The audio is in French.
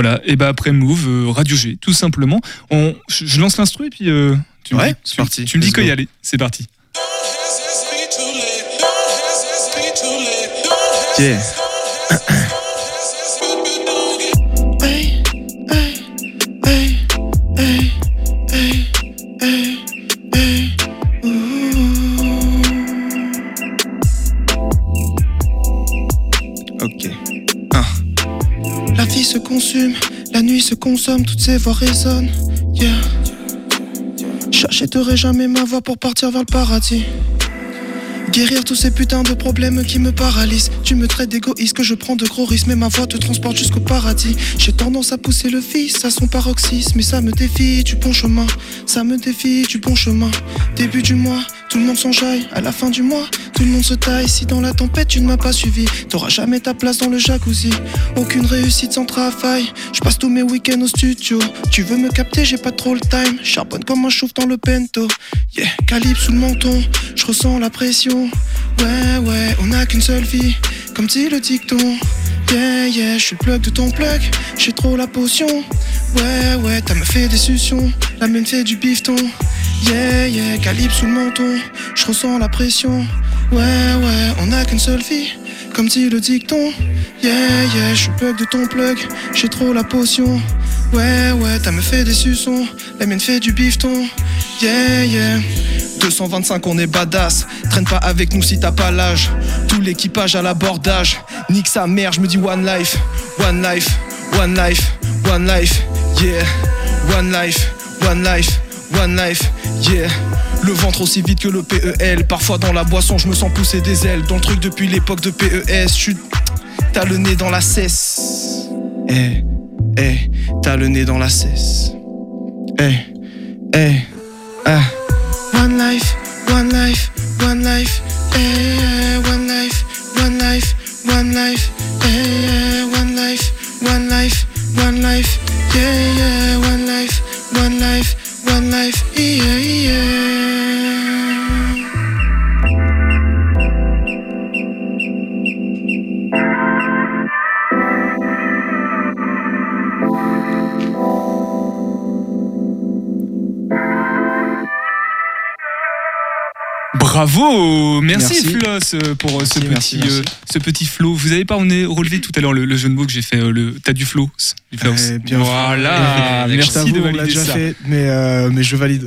Voilà, et bah après Move, euh, Radio G, tout simplement. On, je, je lance l'instru et puis euh, tu, me Ouais, dis- c'est tu- parti. tu me dis qu'il y aller. C'est parti. Yeah. Ok. La vie se consume, la nuit se consomme, toutes ces voix résonnent. Yeah. J'achèterai jamais ma voix pour partir vers le paradis. Guérir tous ces putains de problèmes qui me paralysent. Tu me traites d'égoïste que je prends de gros risques, mais ma voix te transporte jusqu'au paradis. J'ai tendance à pousser le vice à son paroxysme, mais ça me défie du bon chemin. Ça me défie du bon chemin. Début du mois, tout le monde s'enjaille. À la fin du mois, tout le monde se taille. Si dans la tempête tu ne m'as pas suivi, t'auras jamais ta place dans le jacuzzi. Aucune réussite sans travail. Je passe tous mes week-ends au studio. Tu veux me capter, j'ai pas trop le time. Charbonne comme un chauffe dans le bento. Yeah, calibre sous le menton. Je ressens la pression. Ouais, ouais, on n'a qu'une seule vie. Comme dit le dicton. Yeah, yeah, je suis plug de ton plug. J'ai trop la potion. Ouais, ouais, t'as me fait des suctions. La mienne fait du bifton. Yeah, yeah, calibre sous le menton. Je ressens la pression. Ouais, ouais, on n'a qu'une seule vie. Comme dit le dicton. Yeah, yeah, je suis plug de ton plug. J'ai trop la potion. Ouais, ouais, t'as me fait des suçons. La mienne fait du bifton. Yeah, yeah. 225, on est badass. Traîne pas avec nous si t'as pas l'âge. Tout l'équipage à l'abordage. Nique sa mère, je me dis one life. One life, one life, one life. Yeah. One life, one life, one life. Yeah. Le ventre aussi vite que le PEL. Parfois dans la boisson, je me sens pousser des ailes. Dans le truc depuis l'époque de PES. Suis. T'as le nez dans la cesse. Eh, eh, t'as le nez dans la cesse. Eh, eh, ah. One life, one life, one life, yeah, yeah. Bravo, merci, Merci. Floss euh, pour euh, ce, Merci, petit, euh, ce petit flow. Vous avez pas on est relevé tout à l'heure le, le jeu de mots que j'ai fait, le t'as du flow, du. Eh, bien voilà, merci de on valider déjà ça. fait, mais, euh, mais je valide.